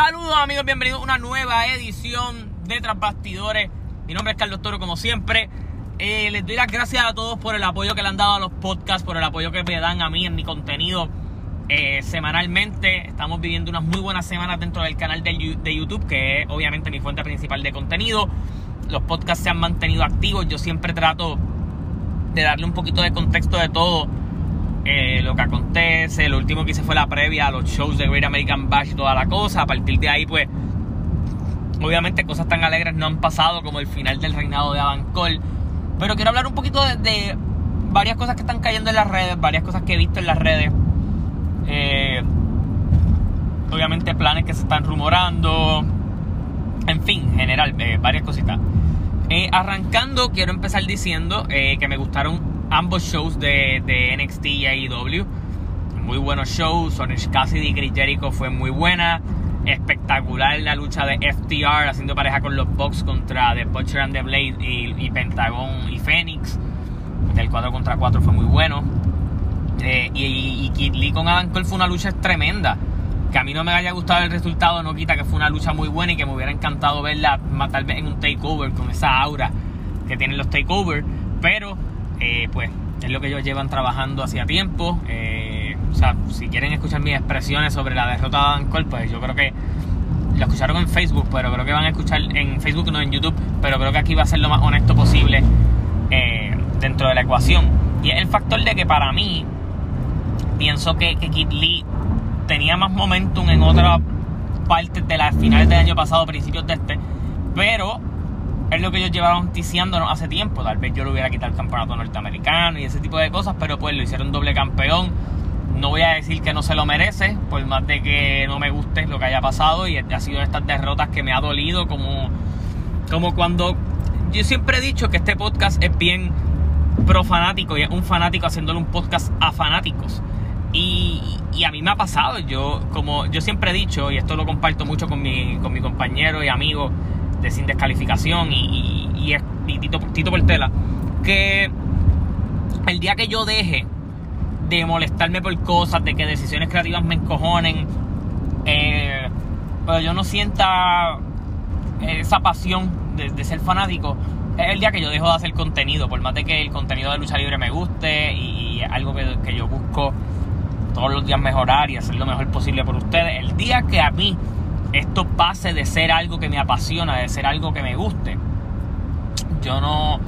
Saludos amigos, bienvenidos a una nueva edición de Transbastidores. Mi nombre es Carlos Toro, como siempre. Eh, les doy las gracias a todos por el apoyo que le han dado a los podcasts, por el apoyo que me dan a mí en mi contenido eh, semanalmente. Estamos viviendo unas muy buenas semanas dentro del canal de, de YouTube, que es obviamente mi fuente principal de contenido. Los podcasts se han mantenido activos. Yo siempre trato de darle un poquito de contexto de todo eh, lo que acontece. Lo último que hice fue la previa a los shows de Great American Bash toda la cosa. A partir de ahí, pues, obviamente cosas tan alegres no han pasado como el final del reinado de Adam Cole. Pero quiero hablar un poquito de, varias cosas que están cayendo en las redes, varias cosas que he visto en las redes. Eh, obviamente planes que se están rumorando. En fin, en general, eh, varias cositas. arrancando, quiero empezar diciendo que me gustaron ambos shows de, de NXT y AEW. Muy buenos shows. Sonic Cassidy y Chris Jericho fue muy buena. Espectacular la lucha de FTR haciendo pareja con los Bucks contra The Butcher and the Blade y, Pentagon y Phoenix. Del 4 contra 4 fue muy bueno. Eh, y, y, Kid Lee con Adam Cole fue una lucha tremenda. Que a mí no me haya gustado el resultado no quita que fue una lucha muy buena y que me hubiera encantado verla tal vez en un takeover con esa aura que tienen los takeovers. Pero eh, pues es lo que ellos llevan trabajando hacía tiempo. Eh, o sea, si quieren escuchar mis expresiones sobre la derrota de Adam Cole, pues yo creo que lo escucharon en Facebook, pero creo que van a escuchar en Facebook, no en YouTube, pero creo que aquí va a ser lo más honesto posible eh, dentro de la ecuación. Y es el factor de que para mí, pienso que, que Lee tenía más momentum en otras partes de las finales del año pasado, principios de este, pero es lo que ellos llevaron ticiándonos hace tiempo. Tal vez yo le hubiera quitado el campeonato norteamericano y ese tipo de cosas, pero pues lo hicieron doble campeón. No voy a decir que no se lo merece, por más de que no me guste lo que haya pasado y ha sido estas derrotas que me ha dolido, como, como cuando yo siempre he dicho que este podcast es bien pro fanático y es un fanático haciéndole un podcast a fanáticos. Y, y, a mí me ha pasado, yo como yo siempre he dicho, y esto lo comparto mucho con mi, con mi compañero y amigo de Sin Descalificación y, y, Tito, Tito Portela, que el día que yo deje de molestarme por cosas, de que decisiones creativas me encojonen, eh, pero yo no sienta esa pasión de, ser fanático, es el día que yo dejo de hacer contenido, por más de que el contenido de lucha libre me guste y, es algo que, que yo busco todos los días mejorar y hacer lo mejor posible por ustedes. El día que a mí esto pase de ser algo que me apasiona, de ser algo que me guste, yo no,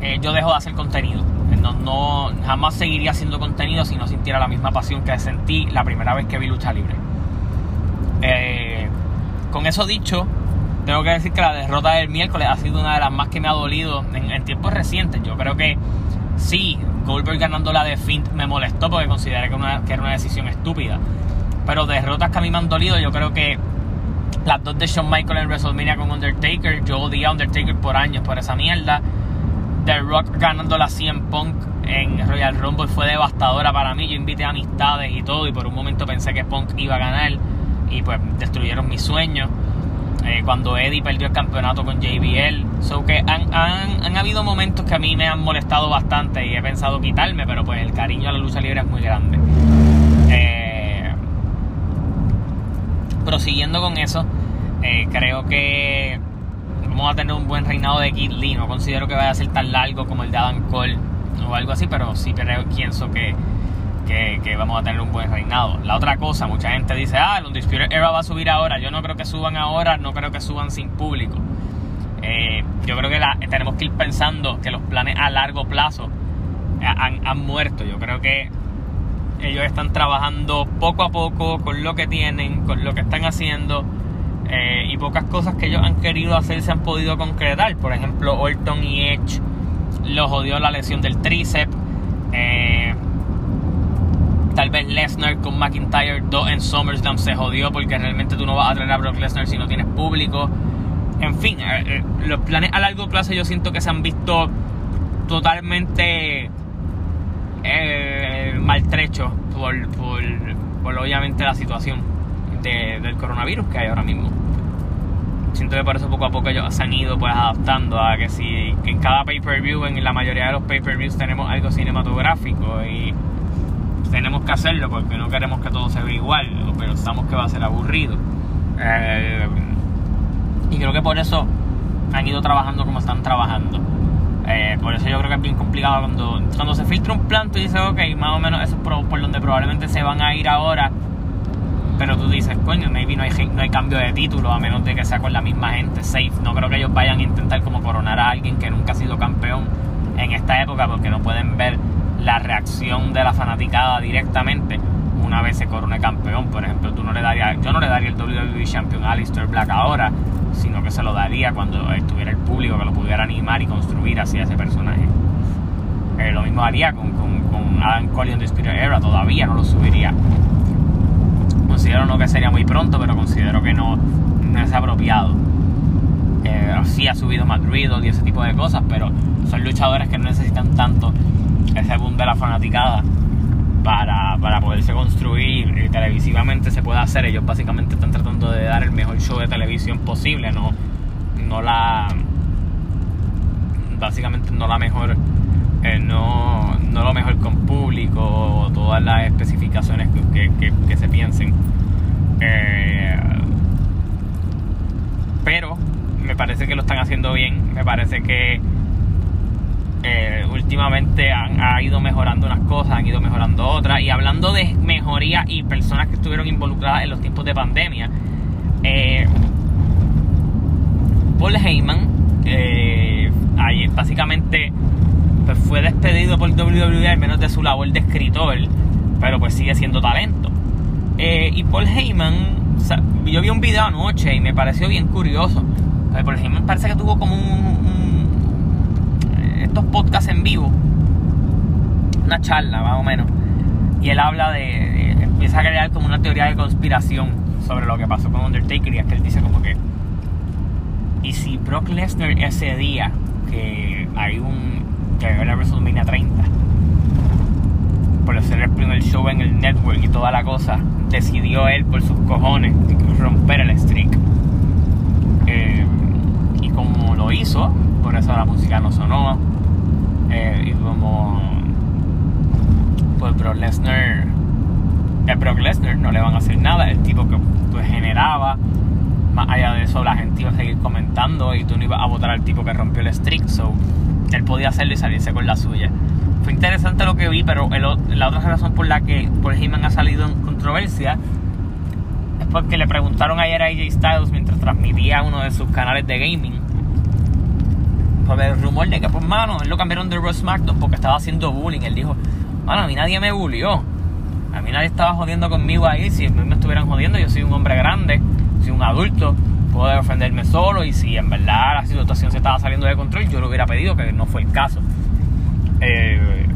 eh, yo dejo de hacer contenido. No, no, jamás seguiría haciendo contenido si no sintiera la misma pasión que sentí la primera vez que vi lucha libre. Eh, con eso dicho, tengo que decir que la derrota del miércoles ha sido una de las más que me ha dolido en, tiempos recientes. Yo creo que sí, Goldberg ganando la de Fint me molestó porque consideré que, que era una decisión estúpida. Pero derrotas que a mí me han dolido, yo creo que las dos de Shawn Michaels en WrestleMania con Undertaker. Yo odié a Undertaker por años por esa mierda. The Rock ganando la 100 Punk en Royal Rumble fue devastadora para mí. Yo invité amistades y todo y por un momento pensé que Punk iba a ganar y pues destruyeron mis sueños. Eh, cuando Eddie perdió el campeonato con JBL. So que han, han, habido momentos que a mí me han molestado bastante y he pensado quitarme, pero pues el cariño a la lucha libre es muy grande. Eh, prosiguiendo con eso, eh, creo que vamos a tener un buen reinado de Kid Lee. No considero que vaya a ser tan largo como el de Adam Cole o algo así, pero sí pienso que, que, vamos a tener un buen reinado. La otra cosa, mucha gente dice, ah, el Undisputed Era va a subir ahora. Yo no creo que suban ahora, no creo que suban sin público. Eh, yo creo que tenemos que ir pensando que los planes a largo plazo han, han muerto. Yo creo que ellos están trabajando poco a poco con lo que tienen, con lo que están haciendo. Eh, y pocas cosas que ellos han querido hacer se han podido concretar. Por ejemplo, Orton y Edge los jodió la lesión del tríceps. Eh, tal vez Lesnar con McIntyre 2 en SummerSlam se jodió porque realmente tú no vas a traer a Brock Lesnar si no tienes público. En fin, eh, los planes a largo plazo yo siento que se han visto totalmente maltrecho por, por, obviamente la situación del coronavirus que hay ahora mismo. Siento que por eso poco a poco ellos se han ido pues adaptando a que si en cada pay-per-view, en la mayoría de los pay-per-views tenemos algo cinematográfico y tenemos que hacerlo porque no queremos que todo se vea igual, pero pensamos que va a ser aburrido. Eh, y creo que por eso han ido trabajando como están trabajando. Eh, por eso yo creo que es bien complicado cuando, cuando se filtra un plan, tú dices, ok, más o menos eso es por, donde probablemente se van a ir ahora. Pero tú dices, coño, maybe no hay, no cambio de título a menos de que sea con la misma gente, safe. No creo que ellos vayan a intentar como coronar a alguien que nunca ha sido campeón en esta época porque no pueden ver la reacción de la fanaticada directamente una vez se corone campeón ejemplo, tú no le darías, yo no le WWE Champion Alistair Black ahora, sino que se lo daría cuando estuviera el público que lo pudiera animar y construir hacia ese personaje. Eh, lo mismo haría con, con, con Adam Cole The Spirit Era, todavía no lo subiría. Considero no que sería muy pronto, pero considero que no, no es apropiado. Eh, sí ha subido Madrid y ese tipo de cosas, pero son luchadores que no necesitan tanto ese boom de la fanaticada para, para poderse construir y televisivamente se puede hacer. Ellos básicamente están tratando de dar el mejor show de televisión posible, no, no la. Básicamente no la mejor. Eh, no, no lo mejor con público o todas las especificaciones que, que, que se piensen. Eh, pero me parece que lo están haciendo bien. Me parece que eh, últimamente han ha ido mejorando unas cosas, han ido mejorando otras. Y hablando de mejoría y personas que estuvieron involucradas en los tiempos de pandemia, eh, Paul Heyman, eh, básicamente pues fue despedido por WWE al menos de su labor de escritor, pero pues sigue siendo talento. y Paul Heyman, yo vi un video anoche y me pareció bien curioso. Paul Heyman parece que tuvo como un estos podcasts en vivo, una charla más o menos, y él habla de, empieza a crear como una teoría de conspiración sobre lo que pasó con Undertaker y es que él dice como que, y si Brock Lesnar ese día que hay un, que la WrestleMania 30, por ser el primer show en el network y toda la cosa, decidió él por sus cojones romper el streak. Eh, y como lo hizo, por eso la música no sonó, eh, y como pues Brock Lesnar el Brock Lesnar no le van a hacer nada el tipo que pues, generaba más allá de eso la gente iba a seguir comentando y tú no ibas a votar al tipo que rompió el streak so él podía hacerlo y salirse con la suya fue interesante lo que vi pero la otra razón por la que por Heyman ha salido en controversia es porque le preguntaron ayer a AJ Styles mientras transmitía uno de sus canales de gaming por el rumor de que, pues, mano, él lo cambiaron de Ross SmackDown porque estaba haciendo bullying. Él dijo, mano, a mí nadie me bullió. A mí nadie estaba jodiendo conmigo ahí. Si me estuvieran jodiendo, yo soy un hombre grande, soy un adulto, puedo defenderme solo. Y si en verdad la situación se estaba saliendo de control, yo lo hubiera pedido, que no fue el caso. Eh,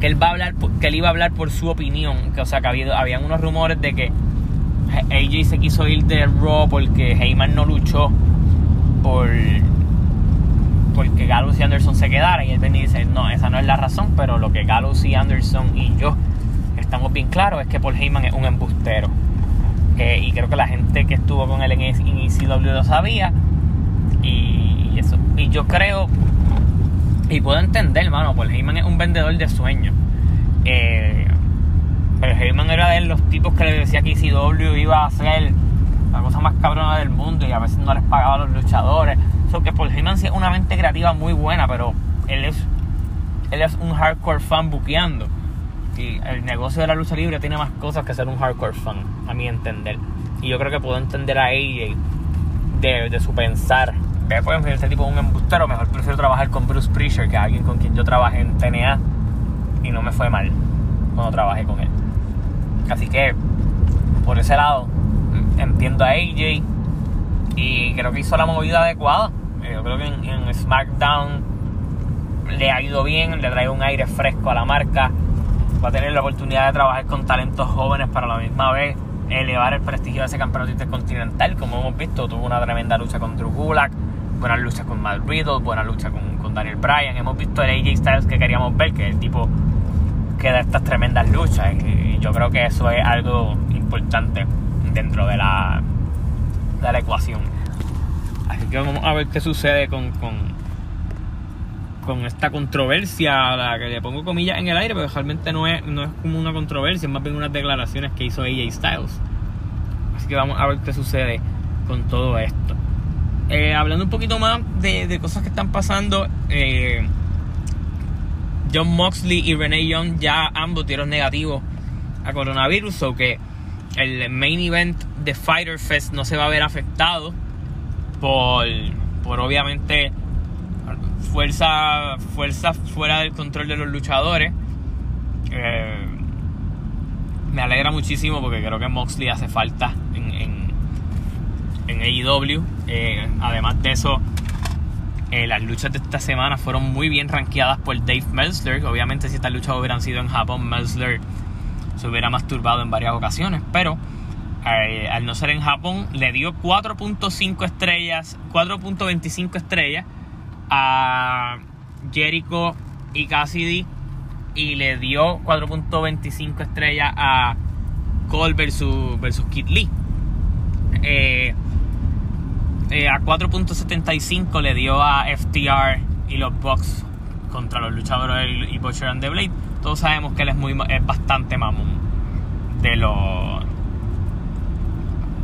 que él va a hablar, que él iba a hablar por su opinión. Que, o sea, que había, habían unos rumores de que AJ se quiso ir de Raw porque Heyman no luchó por porque Gallows y Anderson se quedara y él venía y dice, no, esa no es la razón, pero lo que Gallows y Anderson y yo estamos bien claros es que Paul Heyman es un embustero. Y creo que la gente que estuvo con él en ECW lo sabía. Y, eso. Y yo creo, y puedo entender, hermano, Paul Heyman es un vendedor de sueños. Eh, pero Heyman era de los tipos que le decía que ECW iba a ser la cosa más cabrona del mundo y a veces no les pagaba a los luchadores que Paul Heyman es una mente creativa muy buena, pero él es, él es un hardcore fan buqueando. Y el negocio de la lucha libre tiene más cosas que ser un hardcore fan, a mi entender. Y yo creo que puedo entender a AJ de, su pensar. Ve, pues, este tipo es un embustero, mejor prefiero trabajar con Bruce Prichard, que alguien con quien yo trabajé en TNA y no me fue mal cuando trabajé con él. Así que, por ese lado, entiendo a AJ y creo que hizo la movida adecuada. Eh, yo creo que en, SmackDown le ha ido bien, le trae un aire fresco a la marca. Va a tener la oportunidad de trabajar con talentos jóvenes para la misma vez elevar el prestigio de ese campeonato intercontinental. Como hemos visto, tuvo una tremenda lucha con Drew Gulak, buenas luchas con Matt Riddle, buena lucha con, Daniel Bryan. Hemos visto el AJ Styles que queríamos ver, que es el tipo que da estas tremendas luchas. Y yo creo que eso es algo importante dentro de la, de la ecuación. Vamos a ver qué sucede con, con, con esta controversia, la que le pongo comillas en el aire, pero realmente no es, no es como una controversia, es más bien unas declaraciones que hizo AJ Styles. Así que vamos a ver qué sucede con todo esto. Eh, hablando un poquito más de, cosas que están pasando, eh, John Moxley y Renee Young ya ambos dieron negativos a coronavirus, o que el main event de Fighter Fest no se va a ver afectado por, por obviamente fuerza, fuerza fuera del control de los luchadores. Eh, me alegra muchísimo porque creo que Moxley hace falta en, en, en AEW. Eh, además de eso, eh, las luchas de esta semana fueron muy bien rankeadas por Dave Meltzer. Obviamente si estas luchas hubieran sido en Japón, Meltzer se hubiera masturbado en varias ocasiones. Pero al no ser en Japón, le dio 4.5 estrellas, 4.25 estrellas a Jericho y Cassidy y le dio 4.25 estrellas a Cole versus, versus Kid Lee. Eh, eh, a 4.75 le dio a FTR y los Bucks contra los luchadores y Butcher and the Blade. Todos sabemos que él es, muy, es bastante mamón de los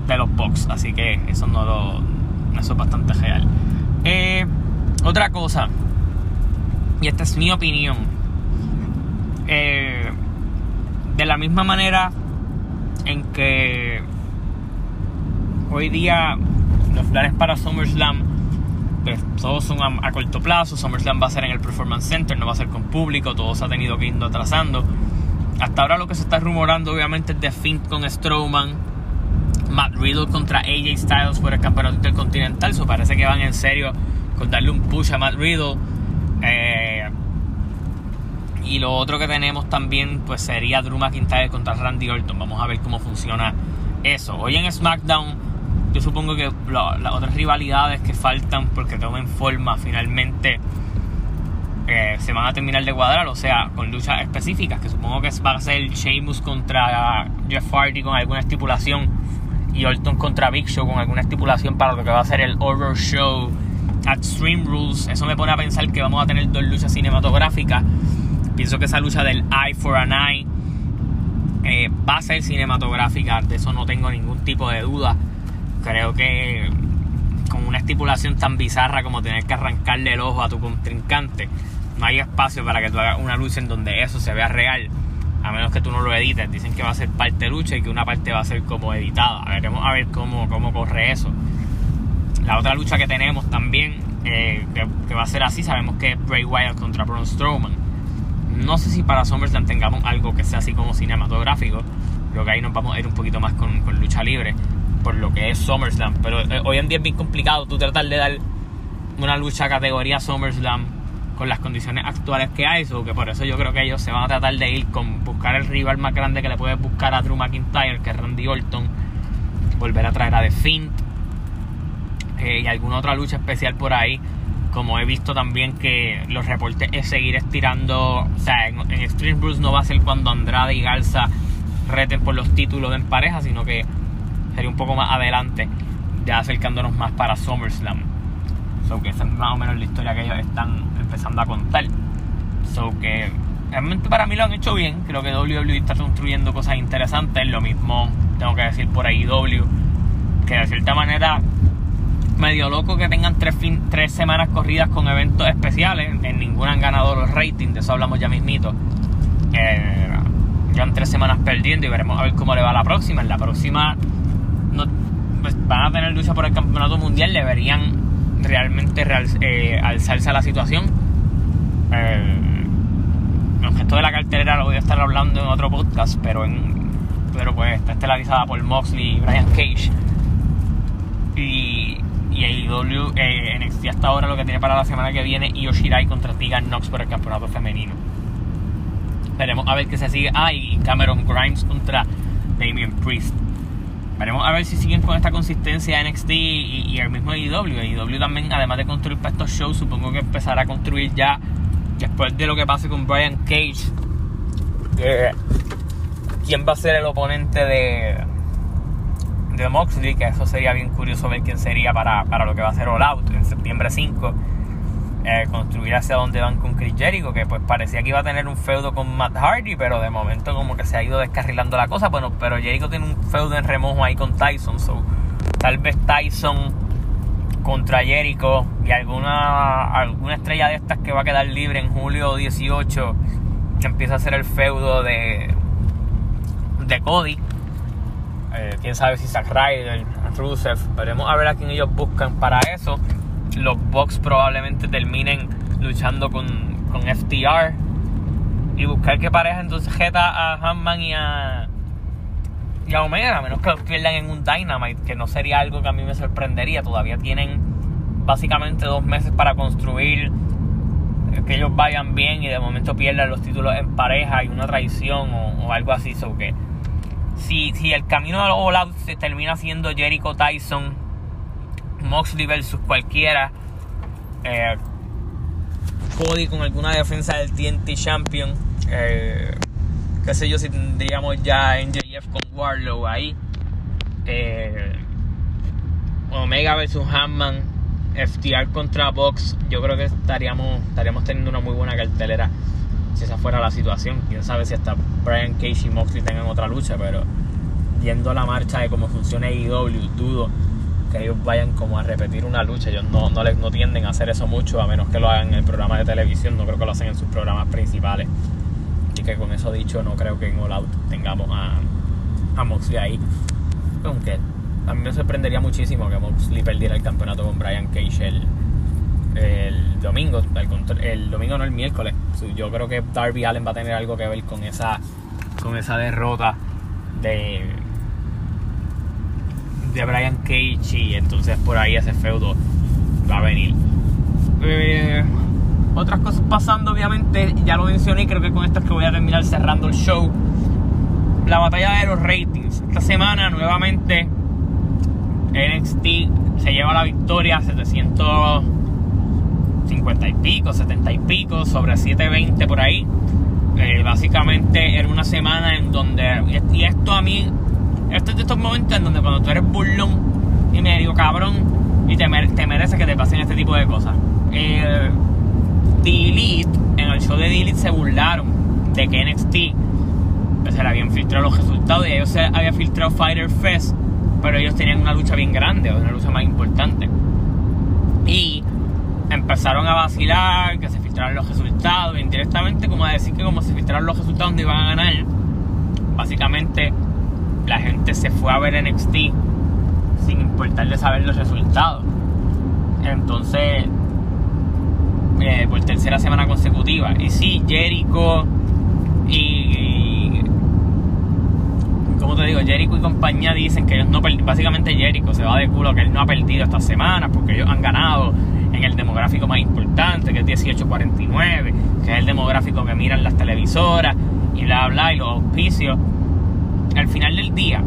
de los Bucks, así que eso no lo, eso es bastante real. Eh, otra cosa, y esta es mi opinión, eh, de la misma manera en que hoy día los planes para SummerSlam pues, todos son a, corto plazo. SummerSlam va a ser en el Performance Center, no va a ser con público, todo se ha tenido que ir atrasando. Hasta ahora lo que se está rumorando obviamente es de Finn con Strowman, Matt Riddle contra AJ Styles por el campeonato intercontinental. Eso parece que van en serio con darle un push a Matt Riddle. Eh, y lo otro que tenemos también pues sería Drew McIntyre contra Randy Orton. Vamos a ver cómo funciona eso. Hoy en SmackDown yo supongo que las otras rivalidades que faltan porque tomen forma finalmente eh, se van a terminar de cuadrar, o sea, con luchas específicas, que supongo que va a ser Sheamus contra Jeff Hardy con alguna estipulación y Orton contra Big Show con alguna estipulación para lo que va a ser el Horror Show at Stream Rules. Eso me pone a pensar que vamos a tener dos luchas cinematográficas. Pienso que esa lucha del Eye for an Eye eh, va a ser cinematográfica, de eso no tengo ningún tipo de duda creo que con una estipulación tan bizarra como tener que arrancarle el ojo a tu contrincante, no hay espacio para que tú hagas una lucha en donde eso se vea real, a menos que tú no lo edites. Dicen que va a ser parte lucha y que una parte va a ser como editada. Veremos a ver cómo, cómo corre eso. La otra lucha que tenemos también, eh, que, va a ser así, sabemos que es Bray Wyatt contra Braun Strowman. No sé si para SummerSlam tengamos algo que sea así como cinematográfico. Creo que ahí nos vamos a ir un poquito más con, con lucha libre por lo que es SummerSlam. Pero eh, hoy en día es bien complicado tú tratar de dar una lucha categoría SummerSlam con las condiciones actuales que hay. So que por eso yo creo que ellos se van a tratar de ir con buscar el rival más grande que le puedes buscar a Drew McIntyre, que es Randy Orton. Volver a traer a The. Eh, y alguna otra lucha especial por ahí. Como he visto también que los reportes es seguir estirando. O sea, en, en Extreme Rules no va a ser cuando Andrade y Garza reten por los títulos en pareja, sino que sería un poco más adelante, ya acercándonos más para SummerSlam. So que esa es más o menos la historia que ellos están empezando a contar. So que realmente para mí lo han hecho bien. Creo que WWE está construyendo cosas interesantes. Lo mismo tengo que decir por ahí W, que de cierta manera medio loco que tengan tres, tres semanas corridas con eventos especiales. En ninguna han ganado los ratings, de eso hablamos ya mismito. Eh, llevan tres semanas perdiendo y veremos a ver cómo le va la próxima. En la próxima pues, van a tener lucha por el campeonato mundial, deberían realmente eh, alzarse a la situación. Eh, esto de la cartelera lo voy a estar hablando en otro podcast, pero en, pero pues está estelarizada por Moxley y Brian Cage. Y, y AEW, eh, NXT hasta ahora lo que tiene para la semana que viene y Yoshirai contra Tegan Knox por el campeonato femenino. Veremos a ver qué se sigue. Ah, y Cameron Grimes contra Damien Priest. Veremos a ver si siguen con esta consistencia NXT y, el mismo IW. IW también, además de construir para estos shows, supongo que empezará a construir ya después de lo que pase con Brian Cage. ¿Quién va a ser el oponente de, de Moxley? Que eso sería bien curioso ver quién sería para, para lo que va a ser All Out en septiembre 5. Eh, construir hacia donde van con Chris Jericho, que pues parecía que iba a tener un feudo con Matt Hardy, pero de momento como que se ha ido descarrilando la cosa. Bueno, pero Jericho tiene un feudo en remojo ahí con Tyson, so tal vez Tyson contra Jericho y alguna, alguna estrella de estas que va a quedar libre en julio 18 empieza a hacer el feudo de, de Cody. Eh, quién sabe si Zack Ryder, Rusev, veremos a ver a quién ellos buscan para eso los Bucks probablemente terminen luchando con, con FTR y buscar qué pareja entonces jeta a Hanman y a, y a Omega, a menos que los pierdan en un Dynamite, que no sería algo que a mí me sorprendería. Todavía tienen básicamente dos meses para construir que ellos vayan bien y de momento pierdan los títulos en pareja y una traición o, algo así. So que si, si el camino de All Out se termina siendo Jericho Tyson Moxley versus cualquiera. Eh, Cody con alguna defensa del TNT Champion. Eh, qué sé yo si tendríamos ya NJF con Warlow ahí. Eh, Omega versus Hanman. FTR contra Box. Yo creo que estaríamos, estaríamos teniendo una muy buena cartelera si esa fuera la situación. Quién sabe si hasta Brian Cage y Moxley tengan otra lucha, pero viendo la marcha de cómo funciona AEW, dudo que ellos vayan como a repetir una lucha. Ellos no, no, les, no tienden a hacer eso mucho, a menos que lo hagan en el programa de televisión. No creo que lo hacen en sus programas principales. Y que con eso dicho, no creo que en All Out tengamos a, a Moxley ahí. Aunque a mí me sorprendería muchísimo que Moxley perdiera el campeonato con Brian Cage el, el domingo. El, el, domingo no el miércoles. Yo creo que Darby Allen va a tener algo que ver con esa, con esa derrota de de Brian Cage y entonces por ahí ese feudo va a venir. Eh, otras cosas pasando, obviamente, ya lo mencioné, creo que con esto es que voy a terminar cerrando el show. La batalla de los ratings. Esta semana nuevamente NXT se lleva la victoria 750 y pico, 70 y pico, sobre 720 por ahí. Eh, básicamente era una semana en donde, y esto a mí este es de estos momentos en donde cuando tú eres burlón y medio cabrón y te, te mereces que te pasen este tipo de cosas. Eh, Delete, en el show de Delete se burlaron de que NXT se le habían filtrado los resultados y ellos se había filtrado Fighter Fest, pero ellos tenían una lucha bien grande, una lucha más importante. Y empezaron a vacilar, que se filtraron los resultados, indirectamente como a decir que como se filtraron los resultados no iban a ganar. Básicamente la gente se fue a ver NXT sin importarle saber los resultados. Entonces, eh, por tercera semana consecutiva. Y sí, Jericho y, como te digo, Jericho y compañía dicen que ellos no básicamente Jericho se va de culo que él no ha perdido esta semana porque ellos han ganado en el demográfico más importante, que es 1849, que es el demográfico que miran las televisoras y bla bla y los auspicios al final del día,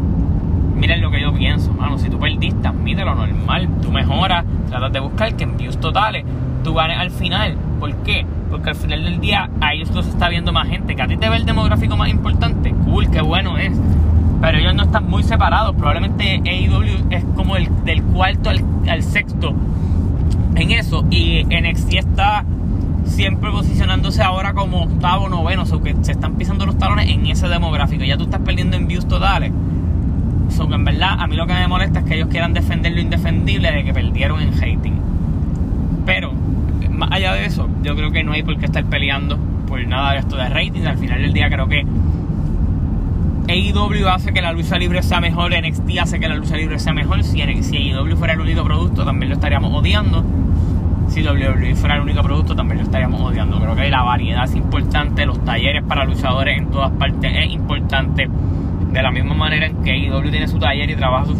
miren lo que yo pienso, mano. Si tú perdiste, mide lo normal. Tú mejoras, tratas de buscar que en views totales tú ganes al final. ¿Por qué? Porque al final del día a ellos los está viendo más gente. Que a ti te ve el demográfico más importante. Cool, qué bueno es. Pero ellos no están muy separados. Probablemente AEW es como el del cuarto al, al sexto en eso. Y NXT está siempre posicionándose ahora como octavo, noveno, o que se están pisando los talones en ese demográfico. Ya tú estás perdiendo en views totales. So que en verdad a mí lo que me molesta es que ellos quieran defender lo indefendible de que perdieron en hating. Pero, más allá de eso, yo creo que no hay por qué estar peleando por nada de esto de rating. Al final del día creo que AEW hace que la lucha libre sea mejor, NXT hace que la lucha libre sea mejor. Si, si AEW fuera el único producto, también lo estaríamos odiando si WWE fuera el único producto también lo estaríamos odiando. Creo que la variedad es importante, los talleres para luchadores en todas partes es importante. De la misma manera en que IW tiene su taller y trabaja sus,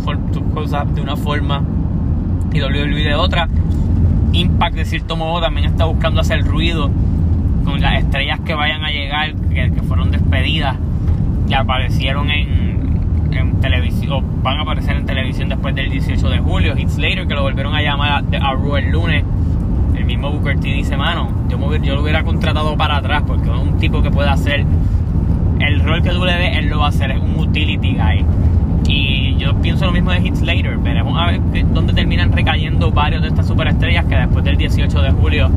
cosas de una forma y WWE de otra. Impact de cierto modo también está buscando hacer ruido con las estrellas que vayan a llegar, que, fueron despedidas, que aparecieron en, en televisión, van a aparecer en televisión después del 18 de julio. Hits Later, que lo volvieron a llamar a, a el lunes mismo Booker T dice, mano, yo, yo lo hubiera contratado para atrás porque es un tipo que puede hacer el rol que W él lo va a hacer, es un utility guy. Y yo pienso lo mismo de Heath Slater. Veremos a ver dónde terminan recayendo varios de estas superestrellas que después del 18 de julio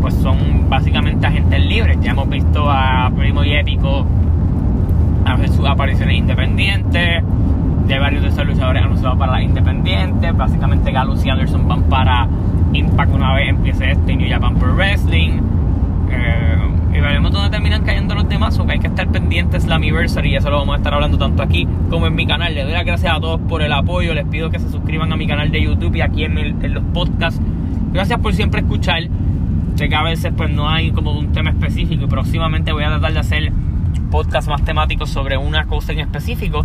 pues son básicamente agentes libres. Ya hemos visto a Primo y Épico hacer sus apariciones independientes, de varios de esos luchadores anunciados para las independientes. Básicamente Galus y Anderson van para Impact una vez empiece este New Japan Pro Wrestling. Eh, y veremos dónde terminan cayendo los demás, o que hay que estar pendientes la Anniversary y eso lo vamos a estar hablando tanto aquí como en mi canal. Les doy las gracias a todos por el apoyo, les pido que se suscriban a mi canal de YouTube y aquí en, en los podcasts. Gracias por siempre escuchar. Sé que a veces pues no hay como un tema específico y próximamente voy a tratar de hacer podcasts más temáticos sobre una cosa en específico.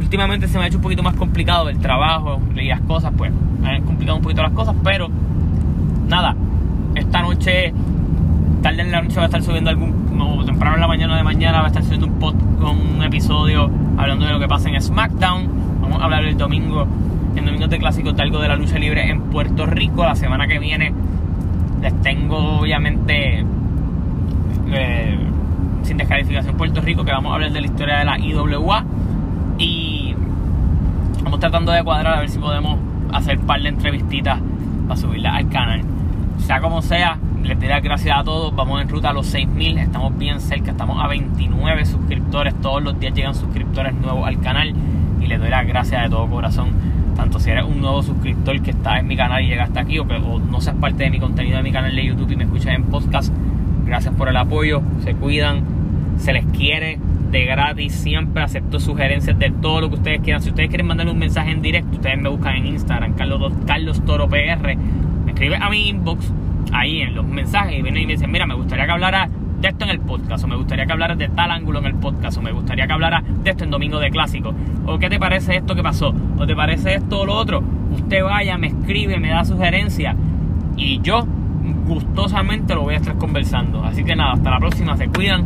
Últimamente se me ha hecho un poquito más complicado el trabajo y las cosas, pues me han complicado un poquito las cosas, pero nada, esta noche, tarde en la noche va a estar subiendo algún, o temprano en la mañana de mañana va a estar subiendo un, pod, un episodio hablando de lo que pasa en SmackDown. Vamos a hablar el domingo, en Domingo de Clásicos de algo de la lucha libre en Puerto Rico. La semana que viene les tengo obviamente eh, sin descalificación Puerto Rico que vamos a hablar de la historia de la IWA y vamos tratando de cuadrar a ver si podemos hacer un par de entrevistitas para subirlas al canal. Sea como sea les doy las gracias a todos. Vamos en ruta a los 6000 estamos bien cerca estamos a 29 suscriptores. Todos los días llegan suscriptores nuevos al canal y les doy las gracias de todo corazón. Tanto si eres un nuevo suscriptor que está en mi canal y llegaste aquí o que no seas parte de mi contenido de mi canal de YouTube y me escuchas en podcast, gracias por el apoyo, se cuidan, se les quiere de gratis, siempre acepto sugerencias de todo lo que ustedes quieran. Si ustedes quieren mandarme un mensaje en directo, ustedes me buscan en Instagram, Carlos, Carlos Toro PR, me escriben a mi inbox, ahí en los mensajes, y vienen y me dicen, mira, me gustaría que hablara de esto en el podcast, o me gustaría que hablaras de tal ángulo en el podcast, o me gustaría que hablara de esto en Domingo de Clásico, o qué te parece esto que pasó, o te parece esto o lo otro. Usted vaya, me escribe, me da sugerencias, y yo gustosamente lo voy a estar conversando. Así que nada, hasta la próxima, se cuidan.